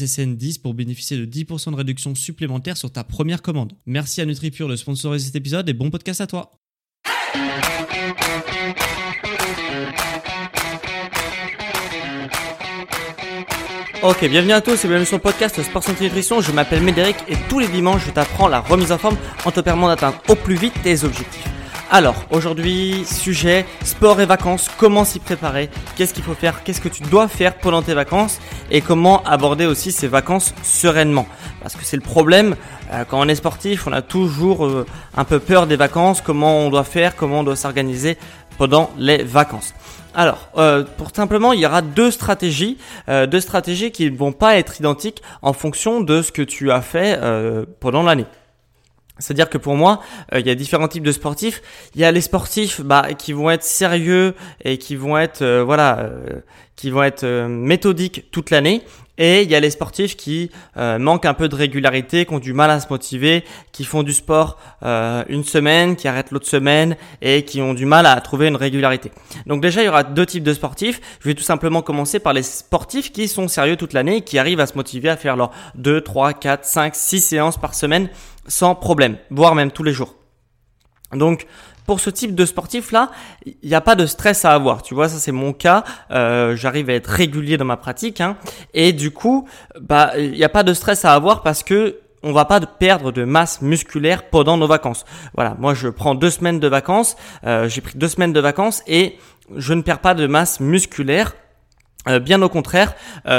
SSN10 pour bénéficier de 10% de réduction supplémentaire sur ta première commande. Merci à NutriPure de sponsoriser cet épisode et bon podcast à toi. Ok, bienvenue à tous et bienvenue sur le podcast Sport Santé Nutrition. Je m'appelle Médéric et tous les dimanches, je t'apprends la remise en forme en te permettant d'atteindre au plus vite tes objectifs. Alors, aujourd'hui, sujet sport et vacances, comment s'y préparer, qu'est-ce qu'il faut faire, qu'est-ce que tu dois faire pendant tes vacances et comment aborder aussi ces vacances sereinement. Parce que c'est le problème, euh, quand on est sportif, on a toujours euh, un peu peur des vacances, comment on doit faire, comment on doit s'organiser pendant les vacances. Alors, euh, pour simplement, il y aura deux stratégies, deux stratégies qui ne vont pas être identiques en fonction de ce que tu as fait pendant l'année. C'est-à-dire que pour moi, euh, il y a différents types de sportifs. Il y a les sportifs bah, qui vont être sérieux et qui vont être euh, voilà, euh, qui vont être méthodiques toute l'année. Et il y a les sportifs qui manquent un peu de régularité, qui ont du mal à se motiver, qui font du sport une semaine, qui arrêtent l'autre semaine et qui ont du mal à trouver une régularité. Donc déjà, il y aura deux types de sportifs. Je vais tout simplement commencer par les sportifs qui sont sérieux toute l'année qui arrivent à se motiver à faire leurs 2, 3, 4, 5, 6 séances par semaine sans problème, voire même tous les jours. Donc, pour ce type de sportif là, il n'y a pas de stress à avoir. Tu vois, ça c'est mon cas. Euh, J'arrive à être régulier dans ma pratique, hein, et du coup, bah, il n'y a pas de stress à avoir parce que on va pas perdre de masse musculaire pendant nos vacances. Voilà, moi je prends deux semaines de vacances. Euh, J'ai pris deux semaines de vacances et je ne perds pas de masse musculaire. Euh, bien au contraire,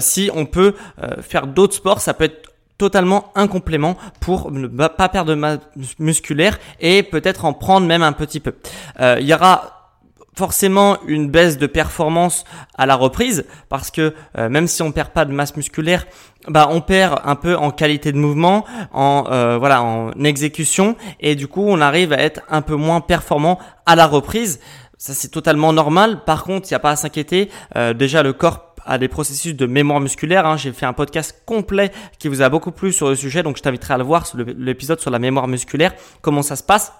si on peut faire d'autres sports, ça peut être totalement un complément pour ne pas perdre de masse musculaire et peut-être en prendre même un petit peu. Euh, il y aura forcément une baisse de performance à la reprise parce que euh, même si on perd pas de masse musculaire, bah on perd un peu en qualité de mouvement, en euh, voilà en exécution et du coup on arrive à être un peu moins performant à la reprise. Ça c'est totalement normal. Par contre, il n'y a pas à s'inquiéter. déjà le corps à des processus de mémoire musculaire. Hein. J'ai fait un podcast complet qui vous a beaucoup plu sur le sujet, donc je t'inviterai à le voir, l'épisode sur la mémoire musculaire, comment ça se passe.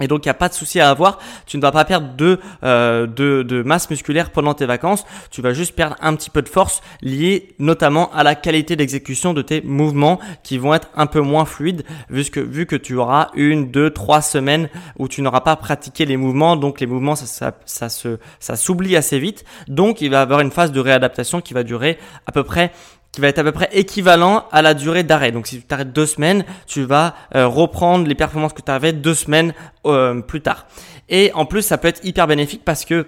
Et donc il n'y a pas de souci à avoir, tu ne vas pas perdre de, euh, de, de, masse musculaire pendant tes vacances, tu vas juste perdre un petit peu de force liée notamment à la qualité d'exécution de tes mouvements qui vont être un peu moins fluides vu que, vu que tu auras une, deux, trois semaines où tu n'auras pas pratiqué les mouvements, donc les mouvements ça, ça, ça s'oublie assez vite, donc il va y avoir une phase de réadaptation qui va durer à peu près qui va être à peu près équivalent à la durée d'arrêt. Donc si tu t'arrêtes deux semaines, tu vas euh, reprendre les performances que tu avais deux semaines euh, plus tard. Et en plus, ça peut être hyper bénéfique parce que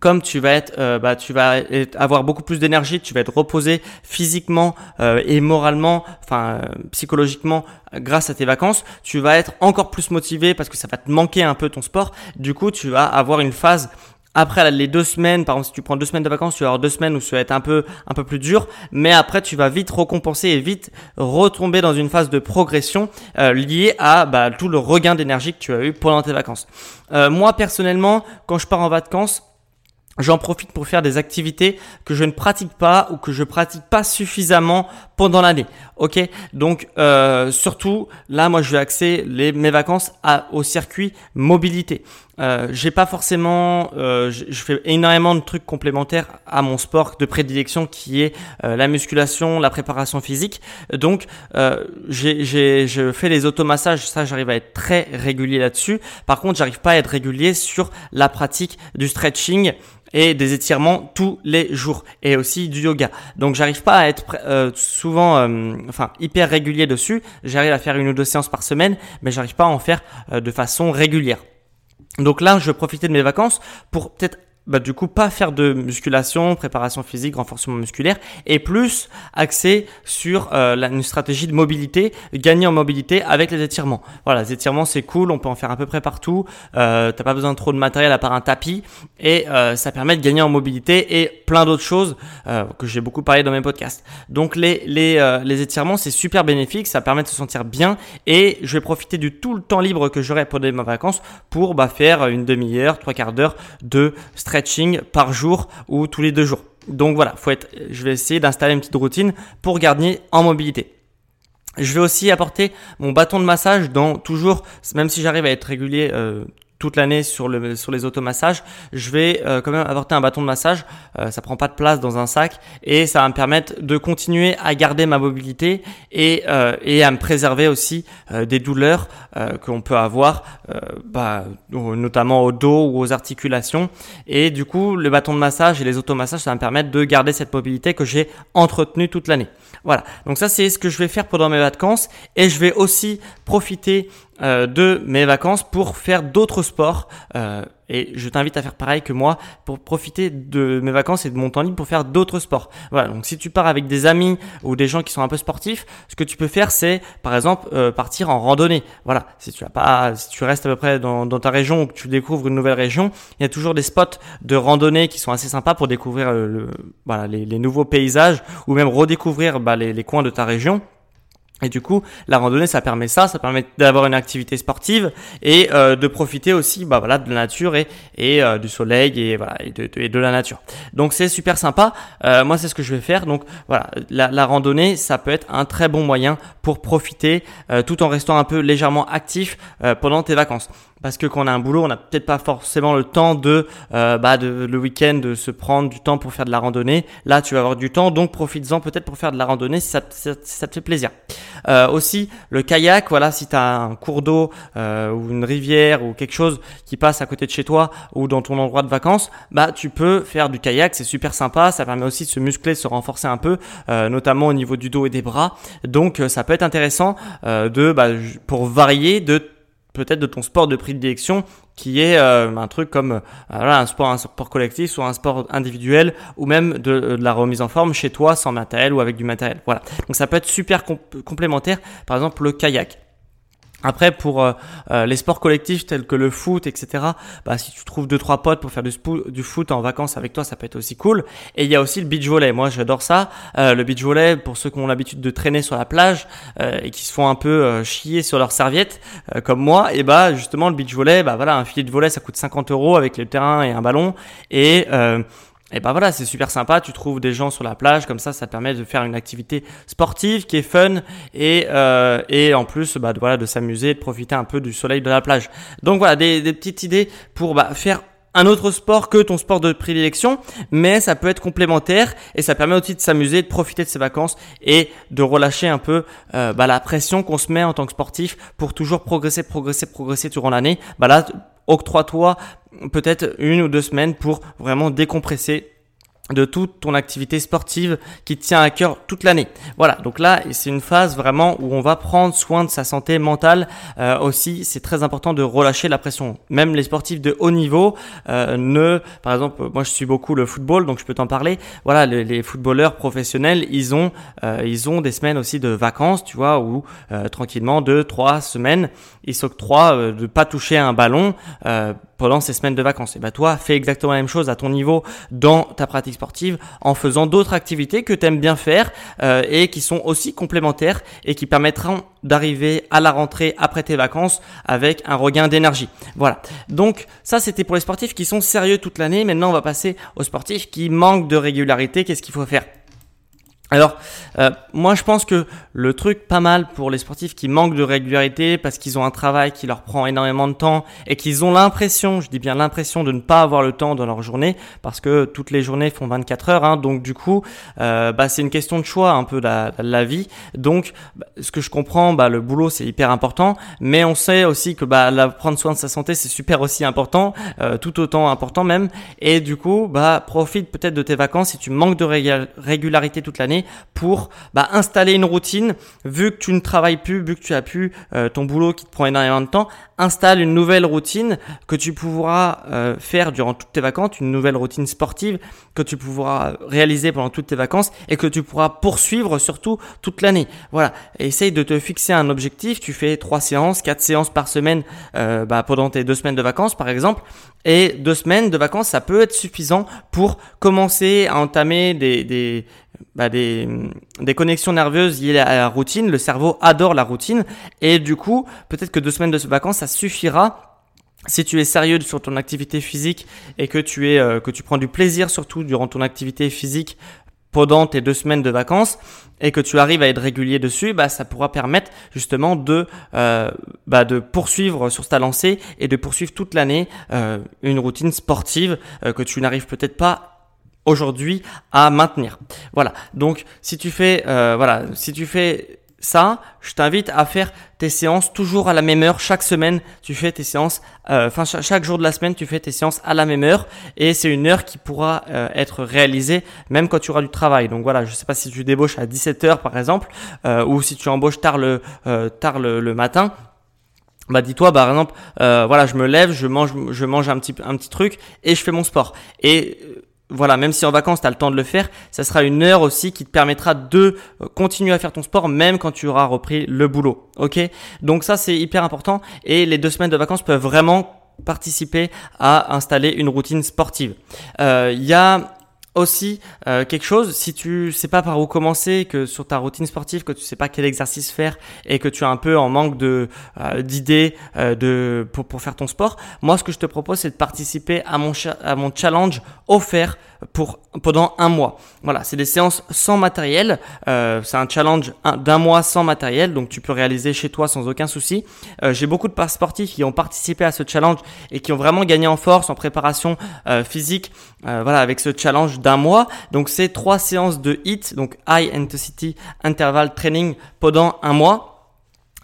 comme tu vas être, euh, bah, tu vas avoir beaucoup plus d'énergie, tu vas être reposé physiquement et moralement, enfin psychologiquement, grâce à tes vacances, tu vas être encore plus motivé parce que ça va te manquer un peu ton sport. Du coup, tu vas avoir une phase après les deux semaines, par exemple, si tu prends deux semaines de vacances, tu vas avoir deux semaines où ça va être un peu, un peu plus dur, mais après tu vas vite recompenser et vite retomber dans une phase de progression euh, liée à bah, tout le regain d'énergie que tu as eu pendant tes vacances. Euh, moi personnellement, quand je pars en vacances, J'en profite pour faire des activités que je ne pratique pas ou que je pratique pas suffisamment pendant l'année. Ok, donc euh, surtout là, moi, je vais axer mes vacances au circuit mobilité. Euh, j'ai pas forcément, euh, je, fais énormément de trucs complémentaires à mon sport de prédilection qui est euh, la musculation, la préparation physique. Donc, euh, j'ai, je fais les automassages, ça j'arrive à être très régulier là-dessus. Par contre, j'arrive pas à être régulier sur la pratique du stretching et des étirements tous les jours et aussi du yoga. Donc j'arrive pas à être euh, souvent, euh, enfin hyper régulier dessus. J'arrive à faire une ou deux séances par semaine, mais j'arrive pas à en faire de façon régulière. Donc là, je vais profiter de mes vacances pour peut-être bah, du coup pas faire de musculation, préparation physique, renforcement musculaire et plus axer sur euh, une stratégie de mobilité, gagner en mobilité avec les étirements. Voilà, les étirements c'est cool, on peut en faire à peu près partout. Euh, T'as pas besoin de trop de matériel à part un tapis et euh, ça permet de gagner en mobilité et plein d'autres choses que j'ai beaucoup parlé dans mes podcasts. Donc les les les étirements c'est super bénéfique, ça permet de se sentir bien et je vais profiter du tout le temps libre que j'aurai pendant mes vacances pour bah, faire une demi-heure, trois quarts d'heure de stretching par jour ou tous les deux jours. Donc voilà, faut être, je vais essayer d'installer une petite routine pour gagner en mobilité. Je vais aussi apporter mon bâton de massage dans toujours, même si j'arrive à être régulier euh, l'année sur, le, sur les automassages, je vais euh, quand même apporter un bâton de massage. Euh, ça prend pas de place dans un sac et ça va me permettre de continuer à garder ma mobilité et, euh, à me préserver aussi des douleurs qu'on peut avoir, bah, notamment au dos ou aux articulations. Et du coup, le bâton de massage et les automassages, ça va me permettre de garder cette mobilité que j'ai entretenue toute l'année. Voilà. Donc ça, c'est ce que je vais faire pendant mes vacances et je vais aussi profiter euh, de mes vacances pour faire d'autres sports. Euh, et je t'invite à faire pareil que moi pour profiter de mes vacances et de mon temps libre pour faire d'autres sports. Voilà, donc si tu pars avec des amis ou des gens qui sont un peu sportifs, ce que tu peux faire c'est par exemple euh, partir en randonnée. Voilà, si tu as pas si tu restes à peu près dans, dans, ta région ou que tu découvres une nouvelle région, il y a toujours des spots de randonnée qui sont assez sympas pour découvrir le, voilà, les, les, nouveaux paysages ou même redécouvrir bah, les, les coins de ta région. Et du coup, la randonnée, ça permet ça, ça permet d'avoir une activité sportive et euh, de profiter aussi, bah voilà, de la nature et, et euh, du soleil et voilà et de, la nature. Donc c'est super sympa. Euh, moi, c'est ce que je vais faire. Donc voilà, la, randonnée, ça peut être un très bon moyen pour profiter tout en restant un peu légèrement actif pendant tes vacances parce que quand on a un boulot, on n'a peut-être pas forcément le temps de, euh, bah, de le week-end de se prendre du temps pour faire de la randonnée. Là, tu vas avoir du temps, donc profites-en peut-être pour faire de la randonnée si ça, si ça, te fait plaisir. Euh, aussi, le kayak, voilà, si tu as un cours d'eau euh, ou une rivière ou quelque chose qui passe à côté de chez toi ou dans ton endroit de vacances, bah tu peux faire du kayak, c'est super sympa. Ça permet aussi de se muscler, de se renforcer un peu, euh, notamment au niveau du dos et des bras. Donc, euh, ça peut être intéressant euh, de, bah, pour varier, de peut-être de ton sport de prédilection qui est euh, un truc comme euh, un sport un sport collectif soit un sport individuel ou même de, de, la remise en forme chez toi sans matériel ou avec du matériel. Voilà. Donc ça peut être super complémentaire. Par exemple le kayak après, pour euh, euh, les sports collectifs tels que le foot, etc., bah, si tu trouves deux trois potes pour faire du, du, foot en vacances avec toi, ça peut être aussi cool. Et il y a aussi le beach volley. Moi, j'adore ça. Euh, le beach volley, pour ceux qui ont l'habitude de traîner sur la plage euh, et qui se font un peu euh, chier sur leurs serviettes, comme moi, et bah justement le beach volley, bah voilà, un filet de volley, ça coûte 50 euros avec le terrain et un ballon. Et et ben voilà, c'est super sympa. Tu trouves des gens sur la plage, comme ça, ça permet de faire une activité sportive qui est fun et euh, et en plus, bah voilà, de s'amuser, de profiter un peu du soleil de la plage. Donc voilà, des, des petites idées pour bah, faire un autre sport que ton sport de prédilection, mais ça peut être complémentaire et ça permet aussi de s'amuser, de profiter de ses vacances et de relâcher un peu euh, bah, la pression qu'on se met en tant que sportif pour toujours progresser, progresser, progresser durant l'année. Bah là, octroie-toi peut-être une ou deux semaines pour vraiment décompresser de toute ton activité sportive qui te tient à cœur toute l'année. Voilà, donc là, c'est une phase vraiment où on va prendre soin de sa santé mentale euh, aussi. C'est très important de relâcher la pression. Même les sportifs de haut niveau euh, ne, par exemple, moi je suis beaucoup le football, donc je peux t'en parler. Voilà, les, les, footballeurs professionnels, ils ont, euh, ils ont des semaines aussi de vacances, tu vois, où euh, tranquillement deux, trois semaines, ils s'octroient euh, de pas toucher un ballon pendant ces semaines de vacances. Et bah toi, fais exactement la même chose à ton niveau dans ta pratique sportive en faisant d'autres activités que tu aimes bien faire euh, et qui sont aussi complémentaires et qui permettront d'arriver à la rentrée après tes vacances avec un regain d'énergie. Voilà. Donc ça c'était pour les sportifs qui sont sérieux toute l'année. Maintenant on va passer aux sportifs qui manquent de régularité. Qu'est-ce qu'il faut faire? Alors, euh, moi je pense que le truc pas mal pour les sportifs qui manquent de régularité parce qu'ils ont un travail qui leur prend énormément de temps et qu'ils ont l'impression, je dis bien l'impression de ne pas avoir le temps dans leur journée parce que toutes les journées font 24 heures, hein, donc du coup, euh, bah, c'est une question de choix un peu la, la vie. Donc, bah, ce que je comprends, bah, le boulot c'est hyper important, mais on sait aussi que bah, prendre soin de sa santé c'est super aussi important, euh, tout autant important même. Et du coup, bah, profite peut-être de tes vacances si tu manques de régularité toute l'année pour bah, installer une routine. Vu que tu ne travailles plus, vu que tu as plus euh, ton boulot qui te prend énormément de temps, installe une nouvelle routine que tu pourras euh, faire durant toutes tes vacances, une nouvelle routine sportive que tu pourras réaliser pendant toutes tes vacances et que tu pourras poursuivre surtout toute l'année. Voilà, essaye de te fixer un objectif. Tu fais trois séances, quatre séances par semaine euh, bah, pendant tes deux semaines de vacances par exemple. Et deux semaines de vacances, ça peut être suffisant pour commencer à entamer des, des, bah des, connexions nerveuses liées à la routine. Le cerveau adore la routine et du coup, peut-être que deux semaines de vacances, suffira si tu es sérieux sur ton activité physique et que tu es euh, que tu prends du plaisir surtout durant ton activité physique pendant tes deux semaines de vacances et que tu arrives à être régulier dessus, bah, ça pourra permettre justement de, euh, bah, de poursuivre sur ta lancée et de poursuivre toute l'année euh, une routine sportive que tu n'arrives peut-être pas aujourd'hui à maintenir. Voilà. Donc si tu fais voilà, si tu fais ça, je t'invite à faire tes séances toujours à la même heure. Chaque semaine, tu fais tes séances, euh, chaque, jour de la semaine, tu fais tes séances à la même heure. Et c'est une heure qui pourra euh, être réalisée même quand tu auras du travail. Donc voilà, je sais pas si tu débauches à 17h par exemple, ou si tu embauches tard le, tard le, matin bah dis-toi par exemple voilà je me lève je mange je mange un petit un petit truc et je fais mon sport et voilà, même si en vacances tu as le temps de le faire, ça sera une heure aussi qui te permettra de euh, continuer à faire ton sport même quand tu auras repris le boulot. Ok? Donc ça c'est hyper important et les deux semaines de vacances peuvent vraiment participer à installer une routine sportive. Euh, y a aussi euh, quelque chose si tu sais pas par où commencer que sur ta routine sportive que tu sais pas quel exercice faire et que tu es un peu en manque de euh, d'idées euh, de pour, pour faire ton sport moi ce que je te propose c'est de participer à mon à mon challenge offert pour pendant un mois. Voilà, c'est des séances sans matériel. Euh, c'est un challenge d'un mois sans matériel, donc tu peux réaliser chez toi sans aucun souci. Euh, J'ai beaucoup de sportifs qui ont participé à ce challenge et qui ont vraiment gagné en force, en préparation euh, physique. Euh, voilà, avec ce challenge d'un mois. Donc c'est trois séances de HIT, donc High Intensity Interval Training pendant un mois.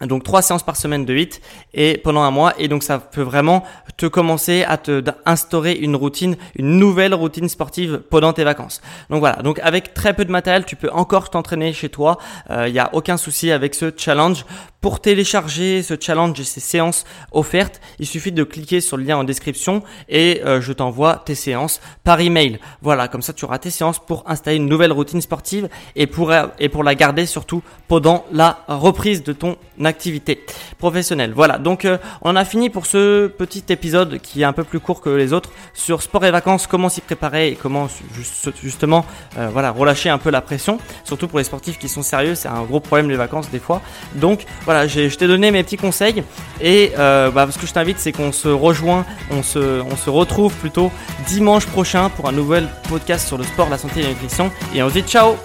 Donc trois séances par semaine de 8 et pendant un mois et donc ça peut vraiment te commencer à te instaurer une routine, une nouvelle routine sportive pendant tes vacances. Donc voilà, donc avec très peu de matériel, tu peux encore t'entraîner chez toi. Il euh, n'y a aucun souci avec ce challenge. Pour télécharger ce challenge et ces séances offertes, il suffit de cliquer sur le lien en description et euh, je t'envoie tes séances par email. Voilà, comme ça tu auras tes séances pour installer une nouvelle routine sportive et pour et pour la garder surtout pendant la reprise de ton activité professionnelle. Voilà, donc euh, on a fini pour ce petit épisode qui est un peu plus court que les autres sur sport et vacances, comment s'y préparer et comment justement euh, relâcher un peu la pression, surtout pour les sportifs qui sont sérieux, c'est un gros problème les vacances des fois. Donc voilà, je t'ai donné mes petits conseils et euh, bah, ce que je t'invite c'est qu'on se rejoint, on se, on se retrouve plutôt dimanche prochain pour un nouvel podcast sur le sport, la santé et la nutrition. Et on se dit ciao